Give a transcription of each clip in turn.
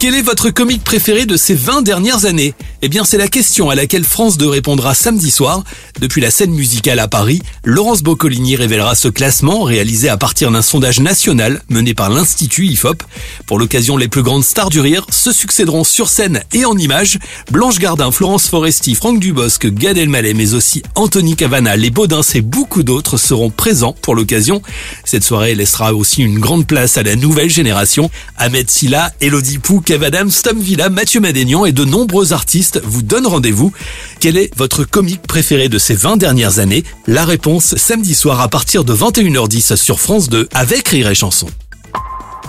Quel est votre comique préféré de ces 20 dernières années? Eh bien, c'est la question à laquelle France 2 répondra samedi soir. Depuis la scène musicale à Paris, Laurence Boccolini révélera ce classement réalisé à partir d'un sondage national mené par l'Institut IFOP. Pour l'occasion, les plus grandes stars du rire se succéderont sur scène et en images. Blanche Gardin, Florence Foresti, Franck Dubosc, Gad Elmaleh, mais aussi Anthony Cavana, les Baudins et beaucoup d'autres seront présents pour l'occasion. Cette soirée laissera aussi une grande place à la nouvelle génération. Ahmed Silla, Elodie Pou, Kev Adams, Tom Villa, Mathieu Madénian et de nombreux artistes vous donnent rendez-vous. Quel est votre comique préféré de ces 20 dernières années? La réponse samedi soir à partir de 21h10 sur France 2 avec Rire et Chanson.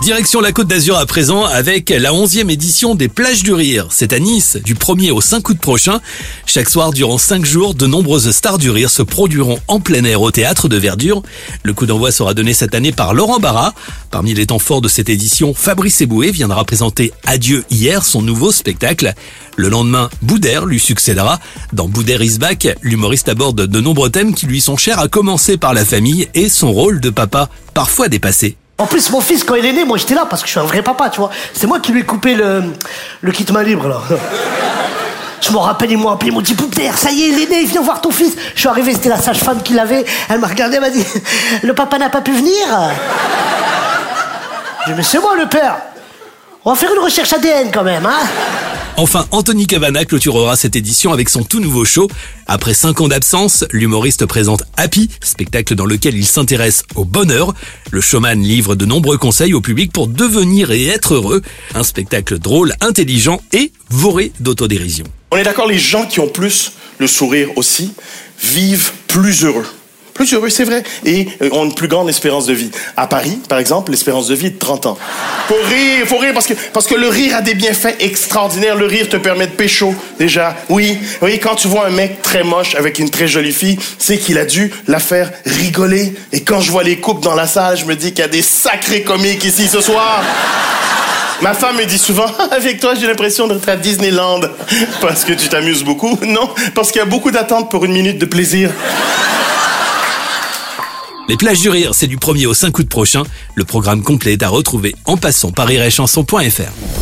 Direction la Côte d'Azur à présent avec la 11e édition des plages du rire. C'est à Nice du 1er au 5 août prochain. Chaque soir durant 5 jours, de nombreuses stars du rire se produiront en plein air au théâtre de Verdure. Le coup d'envoi sera donné cette année par Laurent Barra. Parmi les temps forts de cette édition, Fabrice Eboué viendra présenter Adieu hier, son nouveau spectacle. Le lendemain, Boudère lui succédera. Dans Boudère is back, l'humoriste aborde de nombreux thèmes qui lui sont chers à commencer par la famille et son rôle de papa, parfois dépassé. En plus, mon fils, quand il est né, moi j'étais là parce que je suis un vrai papa, tu vois. C'est moi qui lui ai coupé le, le kit main libre, là. Je m'en rappelle, ils m'ont appelé, ils m'ont dit Poupère, ça y est, il est né, viens voir ton fils. Je suis arrivé, c'était la sage-femme qui l'avait. Elle m'a regardé, elle m'a dit Le papa n'a pas pu venir J'ai dit Mais c'est moi le père On va faire une recherche ADN quand même, hein Enfin, Anthony Cavana clôturera cette édition avec son tout nouveau show. Après 5 ans d'absence, l'humoriste présente Happy, spectacle dans lequel il s'intéresse au bonheur. Le showman livre de nombreux conseils au public pour devenir et être heureux. Un spectacle drôle, intelligent et voré d'autodérision. On est d'accord, les gens qui ont plus le sourire aussi vivent plus heureux. Plus heureux, c'est vrai, et euh, ont une plus grande espérance de vie. À Paris, par exemple, l'espérance de vie est de 30 ans. Faut rire, faut rire parce que, parce que le rire a des bienfaits extraordinaires. Le rire te permet de pécho, déjà. Oui, oui, quand tu vois un mec très moche avec une très jolie fille, c'est qu'il a dû la faire rigoler. Et quand je vois les couples dans la salle, je me dis qu'il y a des sacrés comiques ici ce soir. Ma femme me dit souvent, avec toi, j'ai l'impression d'être à Disneyland. Parce que tu t'amuses beaucoup. Non, parce qu'il y a beaucoup d'attentes pour une minute de plaisir. Les plages du rire, c'est du 1er au 5 août prochain. Le programme complet est à retrouver en passant par iréchanson.fr.